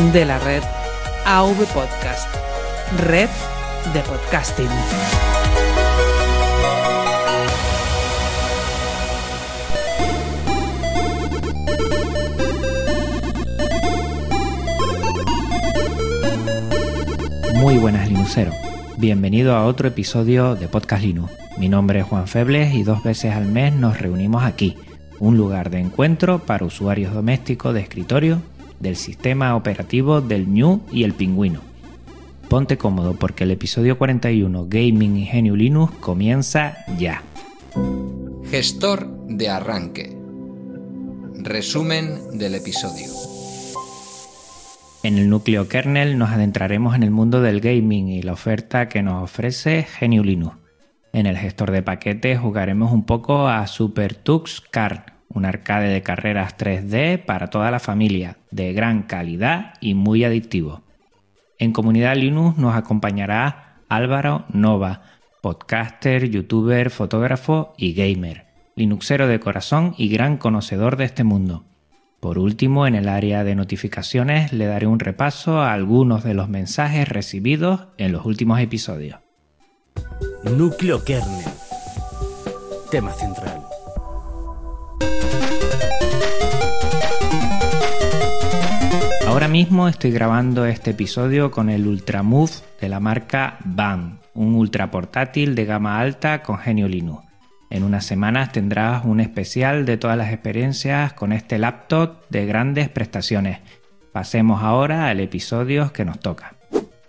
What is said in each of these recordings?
De la red AV Podcast. Red de podcasting. Muy buenas Linuxero. Bienvenido a otro episodio de Podcast Linux. Mi nombre es Juan Febles y dos veces al mes nos reunimos aquí, un lugar de encuentro para usuarios domésticos de escritorio del sistema operativo del New y el Pingüino. Ponte cómodo porque el episodio 41 Gaming Ingenio Linux comienza ya. Gestor de arranque. Resumen del episodio. En el núcleo kernel nos adentraremos en el mundo del gaming y la oferta que nos ofrece GNU Linux. En el gestor de paquetes jugaremos un poco a Super Tux Car, un arcade de carreras 3D para toda la familia, de gran calidad y muy adictivo. En Comunidad Linux nos acompañará Álvaro Nova, podcaster, youtuber, fotógrafo y gamer, linuxero de corazón y gran conocedor de este mundo. Por último, en el área de notificaciones le daré un repaso a algunos de los mensajes recibidos en los últimos episodios. Núcleo kernel. Tema central. Ahora mismo estoy grabando este episodio con el Ultramove de la marca BAM, un ultra portátil de gama alta con genio Linux. En unas semanas tendrás un especial de todas las experiencias con este laptop de grandes prestaciones. Pasemos ahora al episodio que nos toca.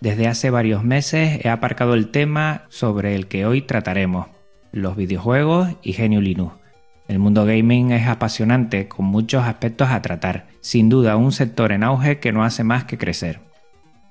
Desde hace varios meses he aparcado el tema sobre el que hoy trataremos, los videojuegos y genio Linux. El mundo gaming es apasionante, con muchos aspectos a tratar, sin duda un sector en auge que no hace más que crecer.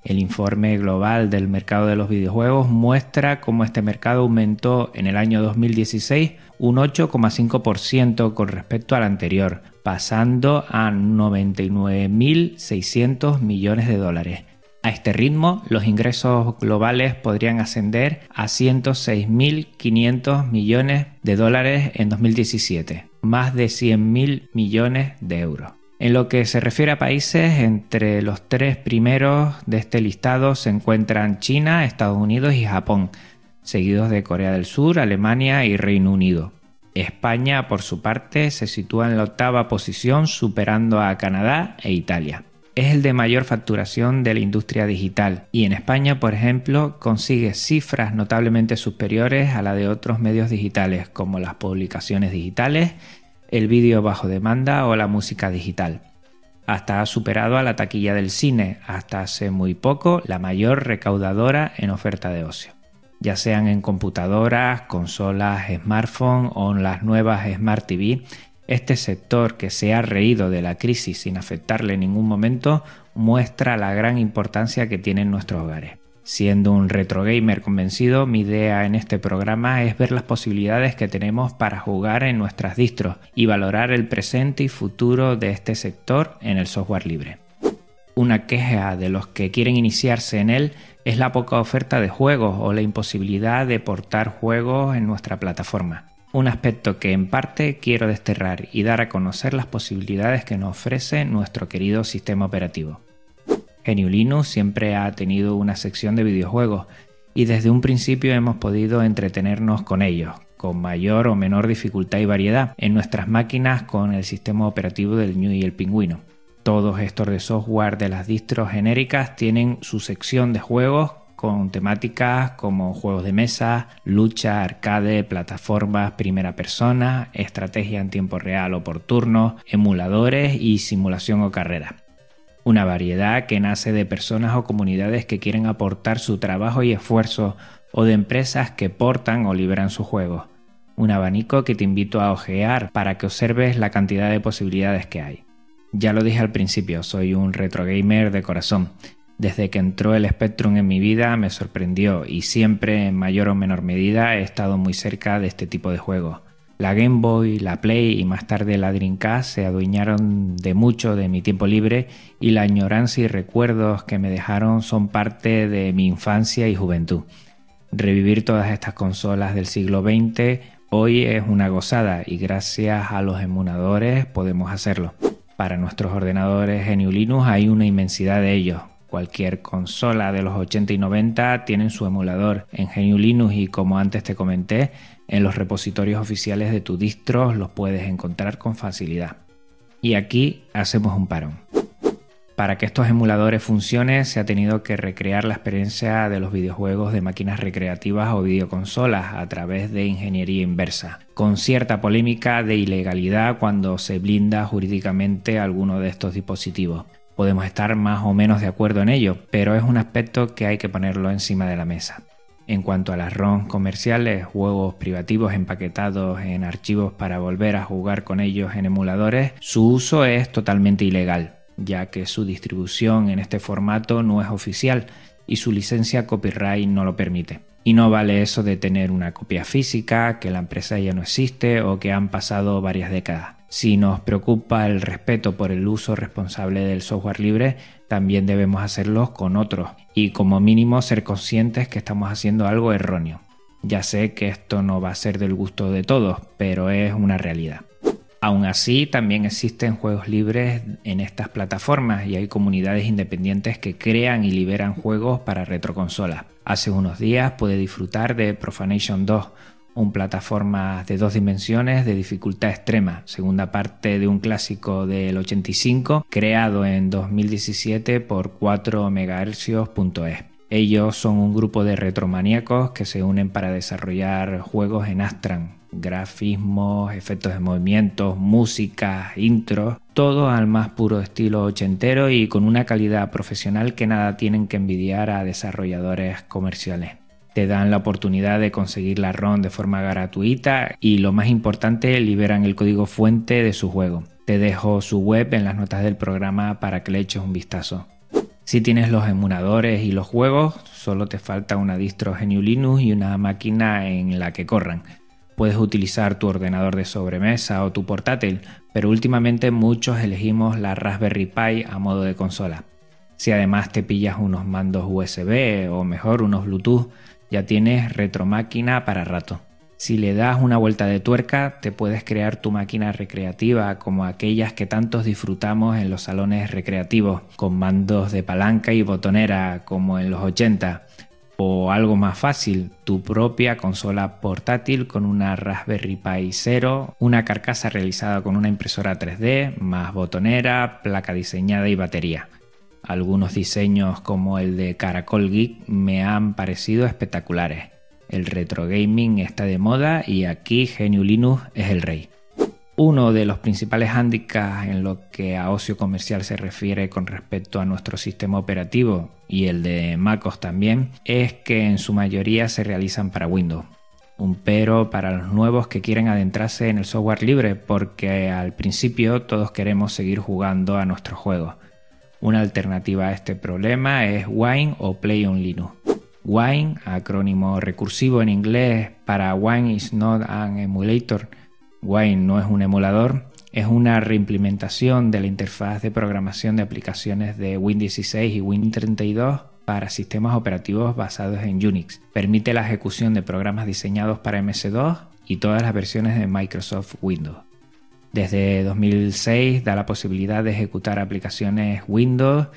El informe global del mercado de los videojuegos muestra cómo este mercado aumentó en el año 2016 un 8,5% con respecto al anterior, pasando a 99.600 millones de dólares. A este ritmo, los ingresos globales podrían ascender a 106.500 millones de dólares en 2017, más de 100.000 millones de euros. En lo que se refiere a países, entre los tres primeros de este listado se encuentran China, Estados Unidos y Japón, seguidos de Corea del Sur, Alemania y Reino Unido. España, por su parte, se sitúa en la octava posición, superando a Canadá e Italia es el de mayor facturación de la industria digital y en España, por ejemplo, consigue cifras notablemente superiores a la de otros medios digitales como las publicaciones digitales, el vídeo bajo demanda o la música digital. Hasta ha superado a la taquilla del cine, hasta hace muy poco la mayor recaudadora en oferta de ocio. Ya sean en computadoras, consolas, smartphones o en las nuevas Smart TV, este sector que se ha reído de la crisis sin afectarle en ningún momento muestra la gran importancia que tiene en nuestros hogares. Siendo un retro gamer convencido, mi idea en este programa es ver las posibilidades que tenemos para jugar en nuestras distros y valorar el presente y futuro de este sector en el software libre. Una queja de los que quieren iniciarse en él es la poca oferta de juegos o la imposibilidad de portar juegos en nuestra plataforma un aspecto que en parte quiero desterrar y dar a conocer las posibilidades que nos ofrece nuestro querido sistema operativo. GNU Linux siempre ha tenido una sección de videojuegos y desde un principio hemos podido entretenernos con ellos, con mayor o menor dificultad y variedad en nuestras máquinas con el sistema operativo del GNU y el Pingüino. Todos estos de software de las distros genéricas tienen su sección de juegos con temáticas como juegos de mesa, lucha, arcade, plataformas, primera persona, estrategia en tiempo real o por turno, emuladores y simulación o carrera. Una variedad que nace de personas o comunidades que quieren aportar su trabajo y esfuerzo o de empresas que portan o liberan sus juegos. Un abanico que te invito a ojear para que observes la cantidad de posibilidades que hay. Ya lo dije al principio, soy un retro gamer de corazón. Desde que entró el Spectrum en mi vida me sorprendió y siempre en mayor o menor medida he estado muy cerca de este tipo de juegos. La Game Boy, la Play y más tarde la Dreamcast se adueñaron de mucho de mi tiempo libre y la añoranza y recuerdos que me dejaron son parte de mi infancia y juventud. Revivir todas estas consolas del siglo XX hoy es una gozada y gracias a los emuladores podemos hacerlo. Para nuestros ordenadores GNU Linux hay una inmensidad de ellos. Cualquier consola de los 80 y 90 tienen su emulador en GNU Linux y como antes te comenté, en los repositorios oficiales de tu distro los puedes encontrar con facilidad. Y aquí hacemos un parón. Para que estos emuladores funcionen se ha tenido que recrear la experiencia de los videojuegos de máquinas recreativas o videoconsolas a través de ingeniería inversa, con cierta polémica de ilegalidad cuando se blinda jurídicamente alguno de estos dispositivos. Podemos estar más o menos de acuerdo en ello, pero es un aspecto que hay que ponerlo encima de la mesa. En cuanto a las ROMs comerciales, juegos privativos empaquetados en archivos para volver a jugar con ellos en emuladores, su uso es totalmente ilegal ya que su distribución en este formato no es oficial y su licencia copyright no lo permite. Y no vale eso de tener una copia física, que la empresa ya no existe o que han pasado varias décadas. Si nos preocupa el respeto por el uso responsable del software libre, también debemos hacerlo con otros y como mínimo ser conscientes que estamos haciendo algo erróneo. Ya sé que esto no va a ser del gusto de todos, pero es una realidad. Aún así, también existen juegos libres en estas plataformas y hay comunidades independientes que crean y liberan juegos para retroconsolas. Hace unos días pude disfrutar de Profanation 2, un plataforma de dos dimensiones de dificultad extrema, segunda parte de un clásico del 85 creado en 2017 por 4MHz.es. Ellos son un grupo de retromaníacos que se unen para desarrollar juegos en Astran, grafismos, efectos de movimientos, música, intros, todo al más puro estilo ochentero y con una calidad profesional que nada tienen que envidiar a desarrolladores comerciales. Te dan la oportunidad de conseguir la ROM de forma gratuita y lo más importante, liberan el código fuente de su juego. Te dejo su web en las notas del programa para que le eches un vistazo. Si tienes los emuladores y los juegos, solo te falta una distro GNU Linux y una máquina en la que corran. Puedes utilizar tu ordenador de sobremesa o tu portátil, pero últimamente muchos elegimos la Raspberry Pi a modo de consola. Si además te pillas unos mandos USB o mejor unos Bluetooth, ya tienes retromáquina para rato. Si le das una vuelta de tuerca, te puedes crear tu máquina recreativa como aquellas que tantos disfrutamos en los salones recreativos, con mandos de palanca y botonera como en los 80, o algo más fácil, tu propia consola portátil con una Raspberry Pi 0, una carcasa realizada con una impresora 3D, más botonera, placa diseñada y batería. Algunos diseños como el de Caracol Geek me han parecido espectaculares. El retro gaming está de moda y aquí GNU Linux es el rey. Uno de los principales hándicaps en lo que a ocio comercial se refiere con respecto a nuestro sistema operativo y el de MacOS también es que en su mayoría se realizan para Windows. Un pero para los nuevos que quieren adentrarse en el software libre porque al principio todos queremos seguir jugando a nuestros juegos. Una alternativa a este problema es Wine o Play on Linux. Wine, acrónimo recursivo en inglés para Wine is not an emulator, Wine no es un emulador, es una reimplementación de la interfaz de programación de aplicaciones de Windows 16 y Win 32 para sistemas operativos basados en Unix. Permite la ejecución de programas diseñados para MS2 y todas las versiones de Microsoft Windows. Desde 2006 da la posibilidad de ejecutar aplicaciones Windows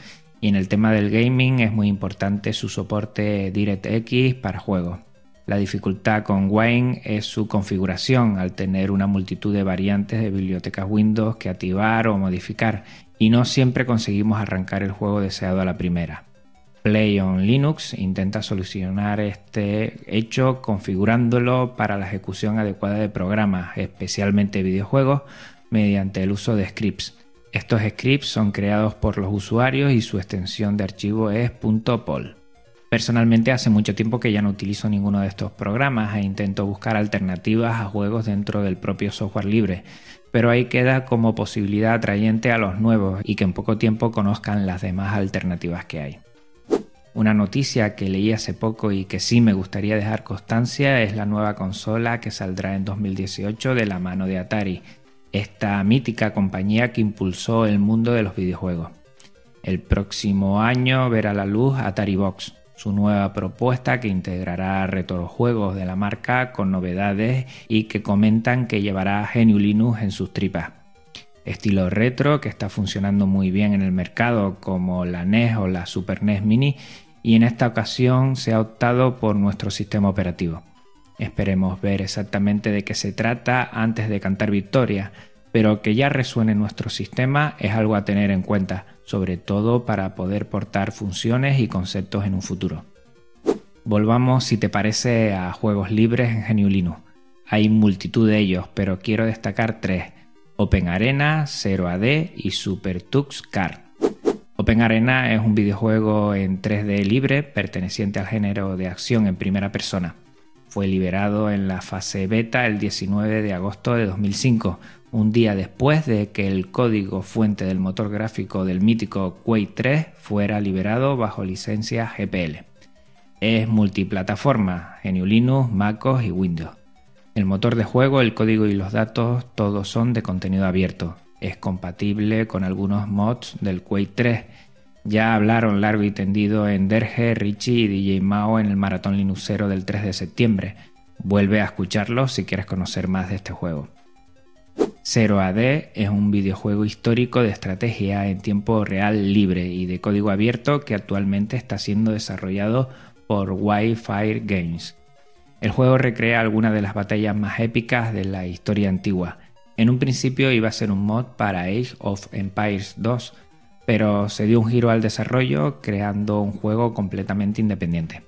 y en el tema del gaming es muy importante su soporte DirectX para juegos. La dificultad con Wine es su configuración al tener una multitud de variantes de bibliotecas Windows que activar o modificar y no siempre conseguimos arrancar el juego deseado a la primera. Play on Linux intenta solucionar este hecho configurándolo para la ejecución adecuada de programas, especialmente videojuegos, mediante el uso de scripts. Estos scripts son creados por los usuarios y su extensión de archivo es .pol. Personalmente hace mucho tiempo que ya no utilizo ninguno de estos programas e intento buscar alternativas a juegos dentro del propio software libre, pero ahí queda como posibilidad atrayente a los nuevos y que en poco tiempo conozcan las demás alternativas que hay. Una noticia que leí hace poco y que sí me gustaría dejar constancia es la nueva consola que saldrá en 2018 de la mano de Atari, esta mítica compañía que impulsó el mundo de los videojuegos. El próximo año verá la luz Atari Box, su nueva propuesta que integrará retrojuegos de la marca con novedades y que comentan que llevará GNU Linux en sus tripas. Estilo retro que está funcionando muy bien en el mercado como la NES o la Super NES Mini y en esta ocasión se ha optado por nuestro sistema operativo. Esperemos ver exactamente de qué se trata antes de cantar victoria, pero que ya resuene nuestro sistema es algo a tener en cuenta, sobre todo para poder portar funciones y conceptos en un futuro. Volvamos, si te parece, a juegos libres en GNU Linux. Hay multitud de ellos, pero quiero destacar tres: Open Arena, 0AD y Super Tux Car. Open Arena es un videojuego en 3D libre perteneciente al género de acción en primera persona. Fue liberado en la fase beta el 19 de agosto de 2005, un día después de que el código fuente del motor gráfico del mítico Quake 3 fuera liberado bajo licencia GPL. Es multiplataforma, GNU Linux, MacOS y Windows. El motor de juego, el código y los datos todos son de contenido abierto. Es compatible con algunos mods del Quake 3. Ya hablaron largo y tendido en Derge, Richie y DJ Mao en el maratón Linuxero del 3 de septiembre. Vuelve a escucharlo si quieres conocer más de este juego. 0AD es un videojuego histórico de estrategia en tiempo real libre y de código abierto que actualmente está siendo desarrollado por Wi-Fi Games. El juego recrea algunas de las batallas más épicas de la historia antigua. En un principio iba a ser un mod para Age of Empires 2, pero se dio un giro al desarrollo creando un juego completamente independiente.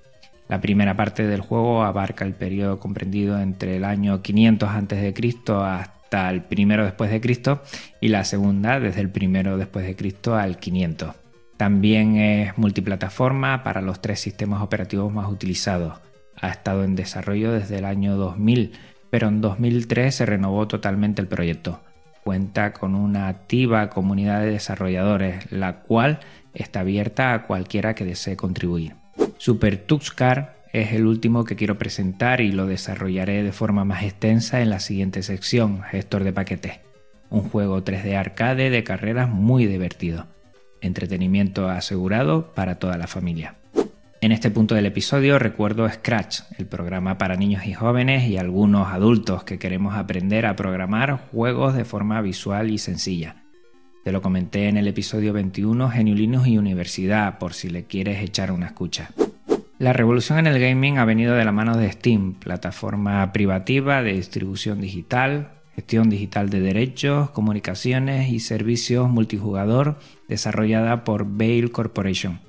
La primera parte del juego abarca el periodo comprendido entre el año 500 a.C. hasta el primero después de Cristo y la segunda desde el primero después de Cristo al 500. También es multiplataforma para los tres sistemas operativos más utilizados. Ha estado en desarrollo desde el año 2000, pero en 2003 se renovó totalmente el proyecto. Cuenta con una activa comunidad de desarrolladores, la cual está abierta a cualquiera que desee contribuir. Super Tuxcar es el último que quiero presentar y lo desarrollaré de forma más extensa en la siguiente sección, Gestor de Paquetes. Un juego 3D arcade de carreras muy divertido. Entretenimiento asegurado para toda la familia. En este punto del episodio recuerdo Scratch, el programa para niños y jóvenes y algunos adultos que queremos aprender a programar juegos de forma visual y sencilla. Te lo comenté en el episodio 21 Geniulinus y Universidad por si le quieres echar una escucha. La revolución en el gaming ha venido de la mano de Steam, plataforma privativa de distribución digital, gestión digital de derechos, comunicaciones y servicios multijugador desarrollada por Bale Corporation.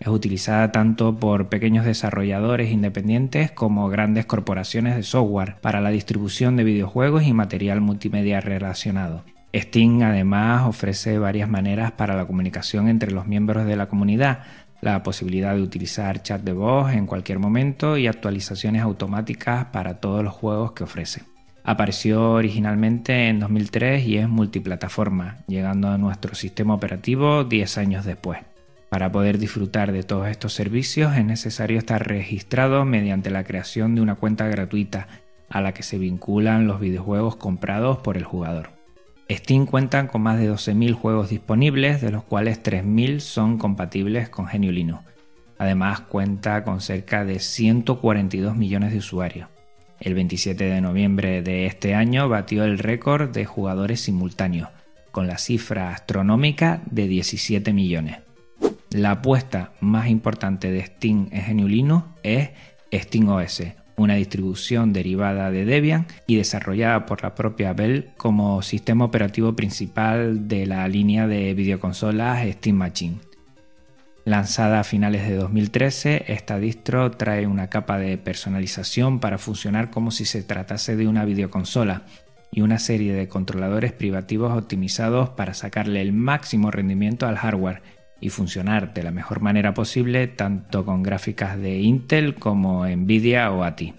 Es utilizada tanto por pequeños desarrolladores independientes como grandes corporaciones de software para la distribución de videojuegos y material multimedia relacionado. Steam además ofrece varias maneras para la comunicación entre los miembros de la comunidad, la posibilidad de utilizar chat de voz en cualquier momento y actualizaciones automáticas para todos los juegos que ofrece. Apareció originalmente en 2003 y es multiplataforma, llegando a nuestro sistema operativo 10 años después. Para poder disfrutar de todos estos servicios es necesario estar registrado mediante la creación de una cuenta gratuita a la que se vinculan los videojuegos comprados por el jugador. Steam cuenta con más de 12.000 juegos disponibles, de los cuales 3.000 son compatibles con Linux. Además cuenta con cerca de 142 millones de usuarios. El 27 de noviembre de este año batió el récord de jugadores simultáneos, con la cifra astronómica de 17 millones. La apuesta más importante de Steam en Linux es SteamOS, una distribución derivada de Debian y desarrollada por la propia Bell como sistema operativo principal de la línea de videoconsolas Steam Machine. Lanzada a finales de 2013, esta distro trae una capa de personalización para funcionar como si se tratase de una videoconsola y una serie de controladores privativos optimizados para sacarle el máximo rendimiento al hardware y funcionar de la mejor manera posible tanto con gráficas de Intel como Nvidia o ATI.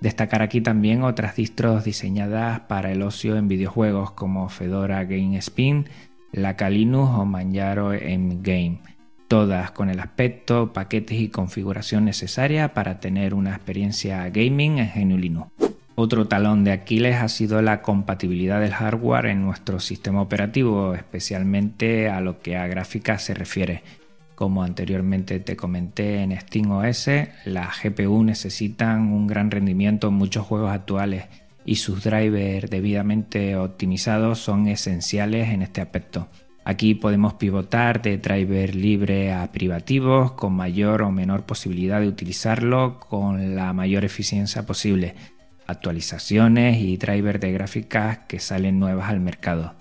Destacar aquí también otras distros diseñadas para el ocio en videojuegos como Fedora Game Spin, Laka Linux o Manjaro Game, todas con el aspecto, paquetes y configuración necesaria para tener una experiencia gaming en GNU Linux. Otro talón de Aquiles ha sido la compatibilidad del hardware en nuestro sistema operativo, especialmente a lo que a gráfica se refiere. Como anteriormente te comenté en SteamOS, las GPU necesitan un gran rendimiento en muchos juegos actuales y sus drivers debidamente optimizados son esenciales en este aspecto. Aquí podemos pivotar de driver libre a privativos con mayor o menor posibilidad de utilizarlo con la mayor eficiencia posible. Actualizaciones y drivers de gráficas que salen nuevas al mercado.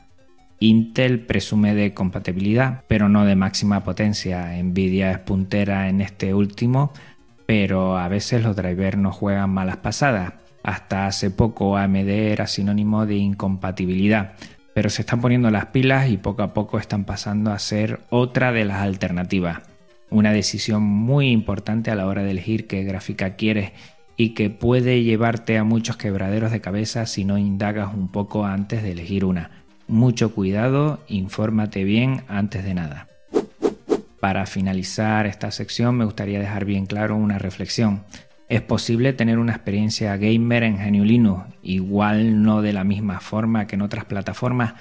Intel presume de compatibilidad, pero no de máxima potencia. Nvidia es puntera en este último, pero a veces los drivers no juegan malas pasadas. Hasta hace poco AMD era sinónimo de incompatibilidad, pero se están poniendo las pilas y poco a poco están pasando a ser otra de las alternativas. Una decisión muy importante a la hora de elegir qué gráfica quieres y que puede llevarte a muchos quebraderos de cabeza si no indagas un poco antes de elegir una mucho cuidado, infórmate bien antes de nada. Para finalizar esta sección me gustaría dejar bien claro una reflexión. Es posible tener una experiencia gamer en GNU Linux, igual no de la misma forma que en otras plataformas,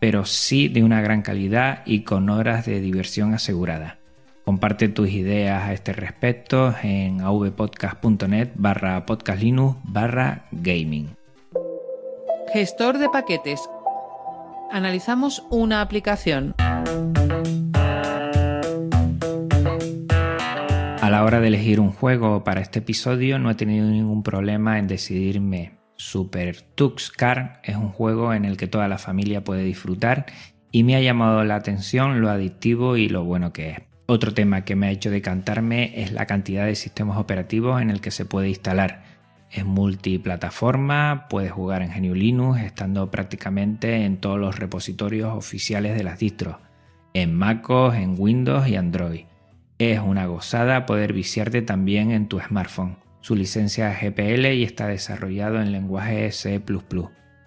pero sí de una gran calidad y con horas de diversión asegurada. Comparte tus ideas a este respecto en avpodcast.net barra podcastlinux barra gaming. Gestor de paquetes analizamos una aplicación. A la hora de elegir un juego para este episodio no he tenido ningún problema en decidirme. Super Tux Car es un juego en el que toda la familia puede disfrutar y me ha llamado la atención lo adictivo y lo bueno que es. Otro tema que me ha hecho decantarme es la cantidad de sistemas operativos en el que se puede instalar. Es multiplataforma, puedes jugar en GNU Linux estando prácticamente en todos los repositorios oficiales de las distros, en MacOS, en Windows y Android. Es una gozada poder viciarte también en tu smartphone. Su licencia es GPL y está desarrollado en lenguaje C++.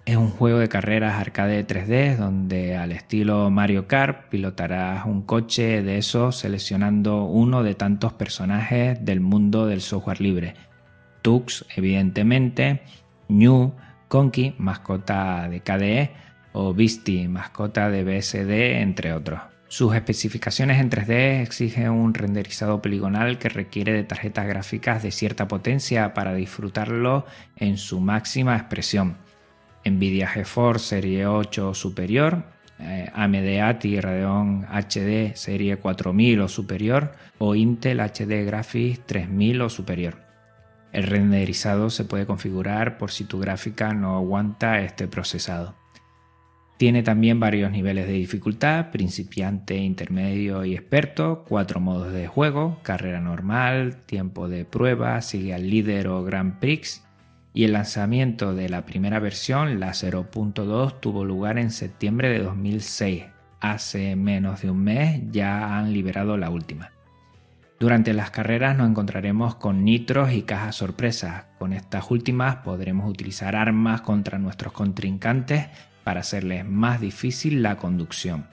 Es un juego de carreras arcade 3D donde al estilo Mario Kart pilotarás un coche de esos seleccionando uno de tantos personajes del mundo del software libre Tux, evidentemente, New, Conky, mascota de KDE, o Visti, mascota de BSD, entre otros. Sus especificaciones en 3D exigen un renderizado poligonal que requiere de tarjetas gráficas de cierta potencia para disfrutarlo en su máxima expresión. Nvidia GeForce Serie 8 o superior, eh, AMD ATI Radeon HD Serie 4000 o superior o Intel HD Graphics 3000 o superior. El renderizado se puede configurar por si tu gráfica no aguanta este procesado. Tiene también varios niveles de dificultad, principiante, intermedio y experto, cuatro modos de juego, carrera normal, tiempo de prueba, sigue al líder o Grand Prix, y el lanzamiento de la primera versión, la 0.2, tuvo lugar en septiembre de 2006. Hace menos de un mes ya han liberado la última. Durante las carreras nos encontraremos con nitros y cajas sorpresas. Con estas últimas podremos utilizar armas contra nuestros contrincantes para hacerles más difícil la conducción.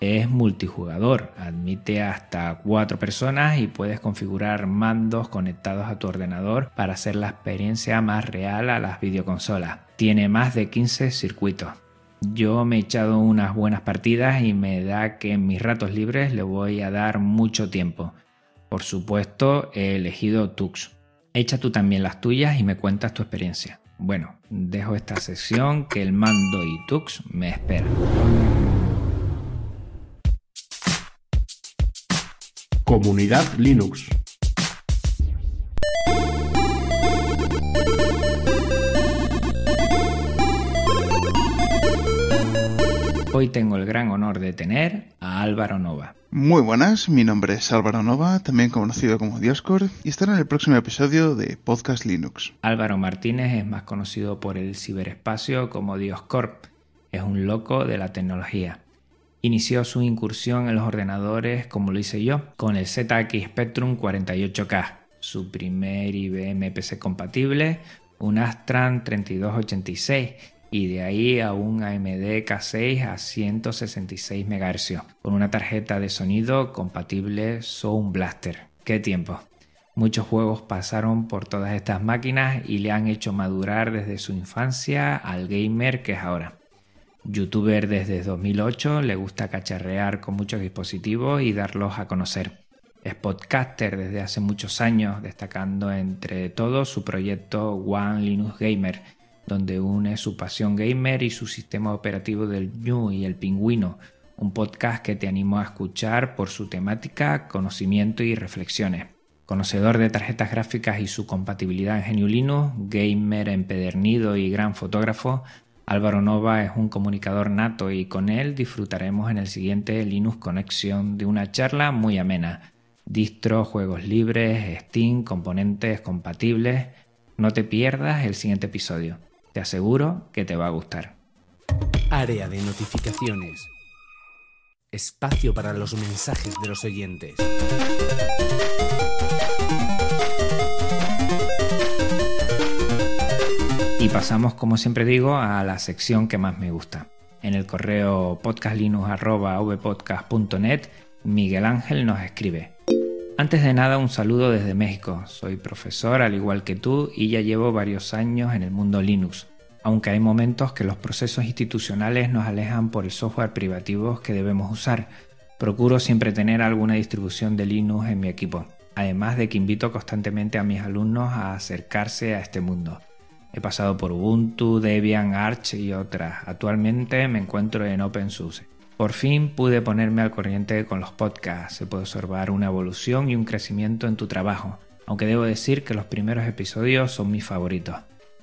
Es multijugador, admite hasta 4 personas y puedes configurar mandos conectados a tu ordenador para hacer la experiencia más real a las videoconsolas. Tiene más de 15 circuitos. Yo me he echado unas buenas partidas y me da que en mis ratos libres le voy a dar mucho tiempo. Por supuesto, he elegido Tux. Echa tú también las tuyas y me cuentas tu experiencia. Bueno, dejo esta sección que el mando y Tux me esperan. Comunidad Linux. Hoy tengo el gran honor de tener a Álvaro Nova. Muy buenas, mi nombre es Álvaro Nova, también conocido como Dioscor, y estaré en el próximo episodio de Podcast Linux. Álvaro Martínez es más conocido por el ciberespacio como Dioscorp. Es un loco de la tecnología. Inició su incursión en los ordenadores como lo hice yo, con el ZX Spectrum 48K, su primer IBM PC compatible, un Astran 3286 y de ahí a un AMD K6 a 166 MHz con una tarjeta de sonido compatible Sound Blaster. ¡Qué tiempo! Muchos juegos pasaron por todas estas máquinas y le han hecho madurar desde su infancia al gamer que es ahora. Youtuber desde 2008, le gusta cacharrear con muchos dispositivos y darlos a conocer. Es podcaster desde hace muchos años, destacando entre todos su proyecto One Linux Gamer, donde une su pasión gamer y su sistema operativo del New y el Pingüino, un podcast que te animo a escuchar por su temática, conocimiento y reflexiones. Conocedor de tarjetas gráficas y su compatibilidad en GNU Linux, gamer empedernido y gran fotógrafo, Álvaro Nova es un comunicador nato y con él disfrutaremos en el siguiente Linux Connection de una charla muy amena. Distro, juegos libres, Steam, componentes compatibles. No te pierdas el siguiente episodio. Te aseguro que te va a gustar. Área de notificaciones. Espacio para los mensajes de los oyentes. Pasamos, como siempre digo, a la sección que más me gusta. En el correo podcastlinux.vpodcast.net, Miguel Ángel nos escribe. Antes de nada, un saludo desde México. Soy profesor al igual que tú y ya llevo varios años en el mundo Linux, aunque hay momentos que los procesos institucionales nos alejan por el software privativo que debemos usar. Procuro siempre tener alguna distribución de Linux en mi equipo, además de que invito constantemente a mis alumnos a acercarse a este mundo. He pasado por Ubuntu, Debian, Arch y otras. Actualmente me encuentro en OpenSUSE. Por fin pude ponerme al corriente con los podcasts. Se puede observar una evolución y un crecimiento en tu trabajo, aunque debo decir que los primeros episodios son mis favoritos.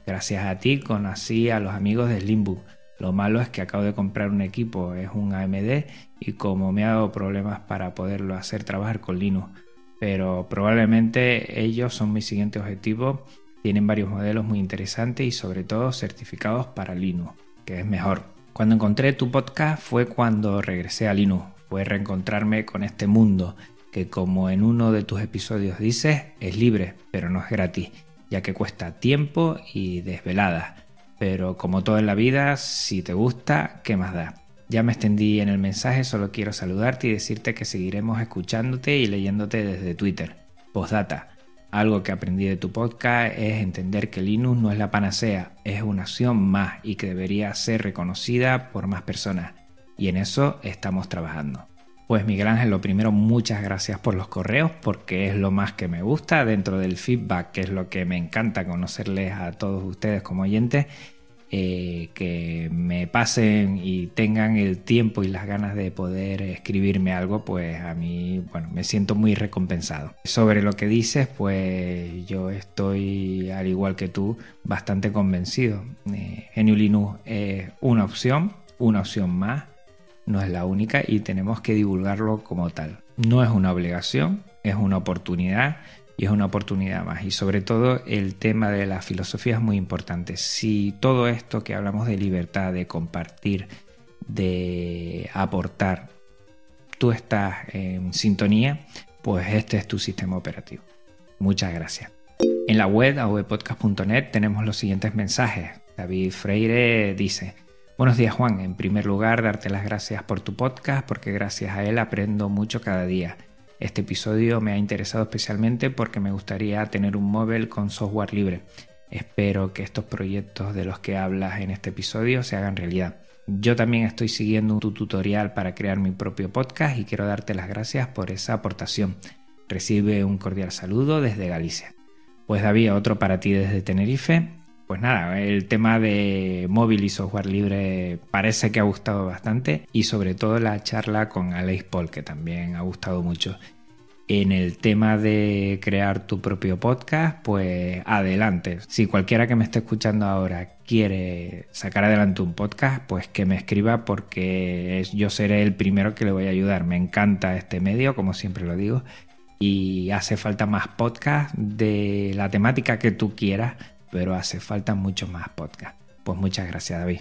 Gracias a ti conocí a los amigos de Slimbook. Lo malo es que acabo de comprar un equipo, es un AMD y como me ha dado problemas para poderlo hacer trabajar con Linux. Pero probablemente ellos son mi siguiente objetivo tienen varios modelos muy interesantes y sobre todo certificados para Linux, que es mejor. Cuando encontré tu podcast fue cuando regresé a Linux, fue reencontrarme con este mundo que como en uno de tus episodios dices, es libre, pero no es gratis, ya que cuesta tiempo y desvelada. Pero como todo en la vida, si te gusta, ¿qué más da? Ya me extendí en el mensaje, solo quiero saludarte y decirte que seguiremos escuchándote y leyéndote desde Twitter. Postdata. Algo que aprendí de tu podcast es entender que Linux no es la panacea, es una opción más y que debería ser reconocida por más personas. Y en eso estamos trabajando. Pues Miguel Ángel, lo primero, muchas gracias por los correos, porque es lo más que me gusta dentro del feedback, que es lo que me encanta conocerles a todos ustedes como oyentes eh, que me pasen y tengan el tiempo y las ganas de poder escribirme algo, pues a mí, bueno, me siento muy recompensado. Sobre lo que dices, pues yo estoy, al igual que tú, bastante convencido. Eh, GNU Linux es una opción, una opción más, no es la única y tenemos que divulgarlo como tal. No es una obligación, es una oportunidad y es una oportunidad más. Y sobre todo el tema de la filosofía es muy importante. Si todo esto que hablamos de libertad, de compartir, de aportar, tú estás en sintonía, pues este es tu sistema operativo. Muchas gracias. En la web avpodcast.net tenemos los siguientes mensajes. David Freire dice, Buenos días Juan, en primer lugar darte las gracias por tu podcast porque gracias a él aprendo mucho cada día. Este episodio me ha interesado especialmente porque me gustaría tener un móvil con software libre. Espero que estos proyectos de los que hablas en este episodio se hagan realidad. Yo también estoy siguiendo tu tutorial para crear mi propio podcast y quiero darte las gracias por esa aportación. Recibe un cordial saludo desde Galicia. Pues David, otro para ti desde Tenerife. Pues nada, el tema de móvil y software libre parece que ha gustado bastante y sobre todo la charla con Alex Paul que también ha gustado mucho. En el tema de crear tu propio podcast, pues adelante. Si cualquiera que me esté escuchando ahora quiere sacar adelante un podcast, pues que me escriba porque yo seré el primero que le voy a ayudar. Me encanta este medio, como siempre lo digo, y hace falta más podcast de la temática que tú quieras pero hace falta mucho más podcast. Pues muchas gracias David.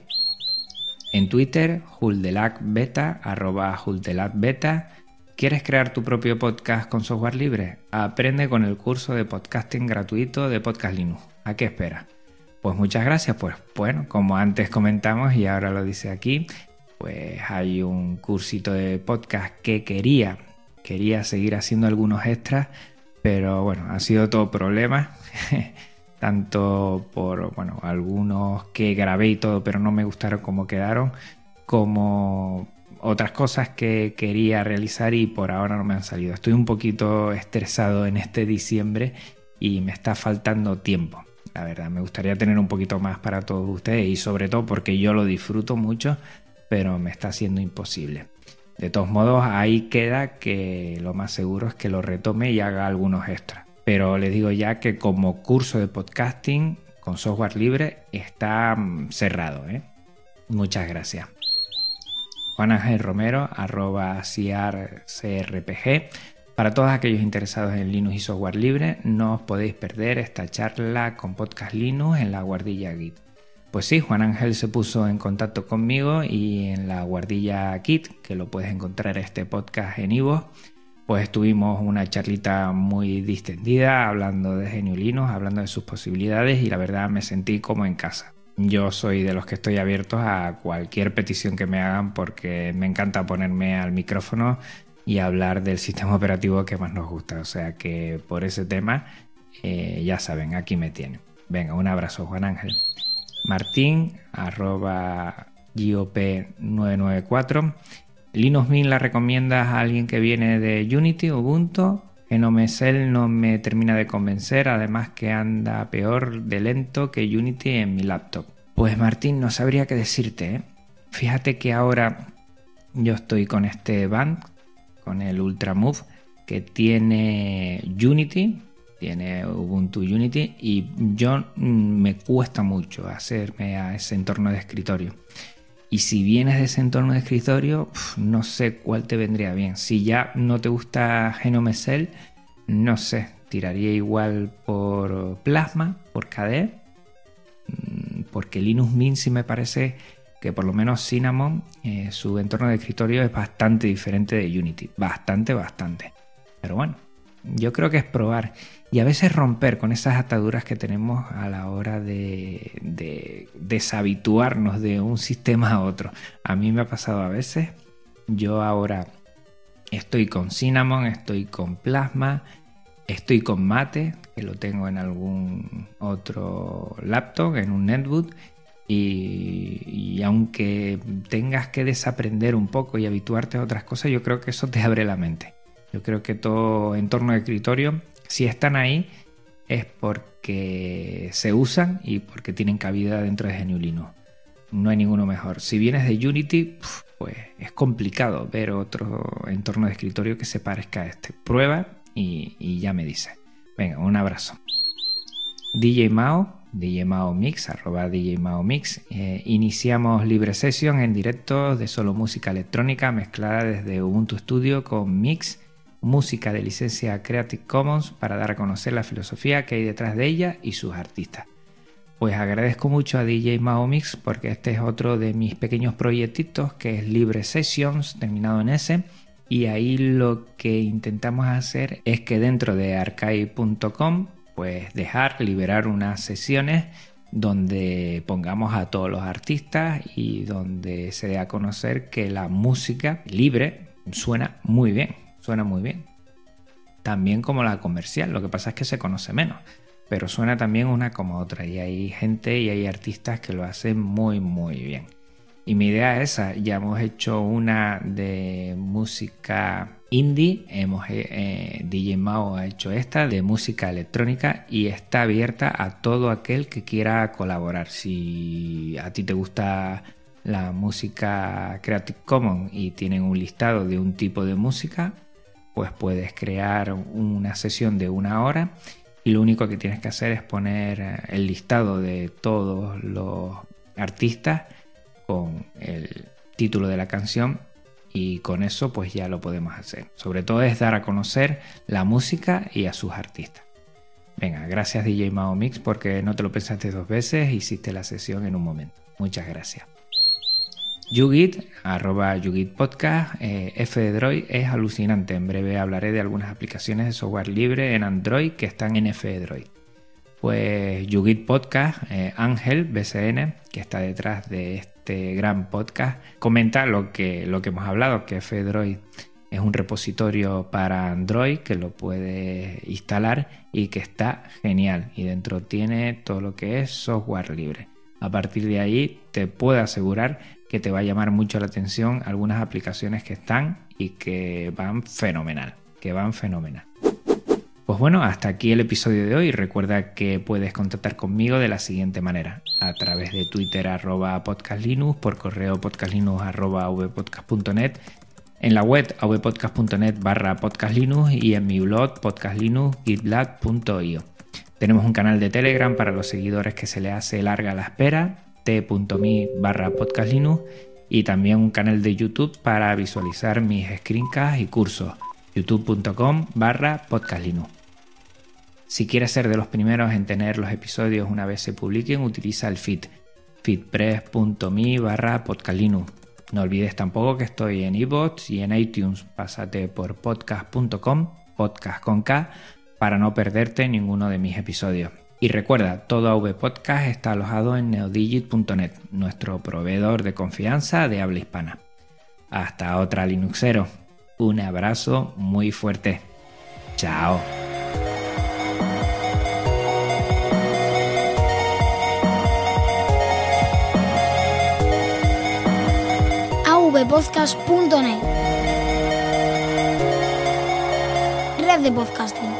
En Twitter, huldelacbeta, arroba huldelacbeta. ¿Quieres crear tu propio podcast con software libre? Aprende con el curso de podcasting gratuito de Podcast Linux. ¿A qué esperas? Pues muchas gracias. Pues bueno, como antes comentamos y ahora lo dice aquí, pues hay un cursito de podcast que quería, quería seguir haciendo algunos extras, pero bueno, ha sido todo problema. tanto por bueno, algunos que grabé y todo, pero no me gustaron como quedaron, como otras cosas que quería realizar y por ahora no me han salido. Estoy un poquito estresado en este diciembre y me está faltando tiempo. La verdad, me gustaría tener un poquito más para todos ustedes y sobre todo porque yo lo disfruto mucho, pero me está siendo imposible. De todos modos, ahí queda que lo más seguro es que lo retome y haga algunos extras. Pero les digo ya que como curso de podcasting con software libre está mm, cerrado. ¿eh? Muchas gracias. Juan Ángel Romero, arroba CRPG. Para todos aquellos interesados en Linux y software libre, no os podéis perder esta charla con Podcast Linux en la guardilla Git. Pues sí, Juan Ángel se puso en contacto conmigo y en la guardilla Git, que lo puedes encontrar este podcast en Ivo, pues tuvimos una charlita muy distendida hablando de GNU Linux, hablando de sus posibilidades y la verdad me sentí como en casa. Yo soy de los que estoy abiertos a cualquier petición que me hagan porque me encanta ponerme al micrófono y hablar del sistema operativo que más nos gusta. O sea que por ese tema eh, ya saben, aquí me tienen. Venga, un abrazo Juan Ángel. Martín, arroba GOP994 Linux Mint la recomiendas a alguien que viene de Unity, Ubuntu. Genomesel no me termina de convencer, además que anda peor de lento que Unity en mi laptop. Pues Martín, no sabría qué decirte. ¿eh? Fíjate que ahora yo estoy con este band, con el Ultramove, que tiene Unity, tiene Ubuntu Unity, y yo mm, me cuesta mucho hacerme a ese entorno de escritorio. Y si vienes de ese entorno de escritorio, no sé cuál te vendría bien. Si ya no te gusta Genome Cell, no sé, tiraría igual por Plasma, por KDE, mm, porque Linux Mint sí me parece que por lo menos Cinnamon, eh, su entorno de escritorio es bastante diferente de Unity. Bastante, bastante. Pero bueno, yo creo que es probar y a veces romper con esas ataduras que tenemos a la hora de, deshabituarnos de un sistema a otro. A mí me ha pasado a veces, yo ahora estoy con Cinnamon, estoy con Plasma, estoy con Mate, que lo tengo en algún otro laptop, en un netbook. Y, y, aunque tengas que desaprender un poco y habituarte a otras cosas, yo creo que eso te abre la mente. Yo creo que todo entorno de escritorio si están ahí es porque se usan y porque tienen cabida dentro de GNU Linux. No hay ninguno mejor. Si vienes de Unity, pues es complicado ver otro entorno de escritorio que se parezca a este. Prueba y, ya me dice. Venga, un abrazo. DJ Mao, DJ Mao Mix, arroba DJ Mao Mix. Eh, iniciamos Libre Session en directo de solo música electrónica mezclada desde Ubuntu Studio con Mix música de licencia Creative Commons para dar a conocer la filosofía que hay detrás de ella y sus artistas. Pues agradezco mucho a DJ Maomix porque este es otro de mis pequeños proyectitos que es Libre Sessions, terminado en S. Y ahí lo que intentamos hacer es que dentro de archive.com pues dejar liberar unas sesiones donde pongamos a todos los artistas y donde se dé a conocer que la música libre suena muy bien suena muy bien. También como la comercial, lo que pasa es que se conoce menos, pero suena también una como otra y hay gente y hay artistas que lo hacen muy muy bien. Y mi idea es esa, ya hemos hecho una de música indie, hemos, eh, eh, DJ Mao ha hecho esta de música electrónica y está abierta a todo aquel que quiera colaborar. Si a ti te gusta la música Creative Commons y tienen un listado de un tipo de música, pues puedes crear una sesión de una hora y lo único que tienes que hacer es poner eh, el listado de todos los artistas con el título de la canción y con eso pues ya lo podemos hacer. Sobre todo es dar a conocer la música y a sus artistas. Venga, gracias DJ Mao Mix porque no te lo pensaste dos veces, hiciste la sesión en un momento. Muchas gracias. Yugit, arroba Yugit Podcast, eh, es alucinante. En breve hablaré de algunas aplicaciones de software libre en Android que están en F. Pues Yugit Podcast, eh, Ángel BCN, que está detrás de este gran podcast, comenta lo que, lo que hemos hablado, que F es un repositorio para Android que lo puedes instalar y que está genial. Y dentro tiene todo lo que es software libre. A partir de ahí te puedo asegurar que te va a llamar mucho la atención algunas aplicaciones que están y que van fenomenal, que van fenomenal. Pues bueno, hasta aquí el episodio de hoy. Recuerda que puedes contactar conmigo de la siguiente manera. A través de Twitter arroba podcastlinux, por correo podcastlinux arroba vpodcast.net, en la web avpodcast.net barra podcastlinux y en mi blog podcastlinux.gitlab.io. Tenemos un canal de Telegram para los seguidores que se le hace larga la espera t.me barra y también un canal de YouTube para visualizar mis screencasts y cursos youtube.com barra podcastlinux. Si quieres ser de los primeros en tener los episodios una vez se publiquen, utiliza el feed feedpress.me barra podcastlinux. No olvides tampoco que estoy en iBots y en iTunes. Pásate por podcast.com, podcast con K, para no perderte ninguno de mis episodios. Y recuerda, todo AV Podcast está alojado en neodigit.net, nuestro proveedor de confianza de habla hispana. Hasta otra Linuxero. Un abrazo muy fuerte. Chao. avpodcast.net Red de podcasting.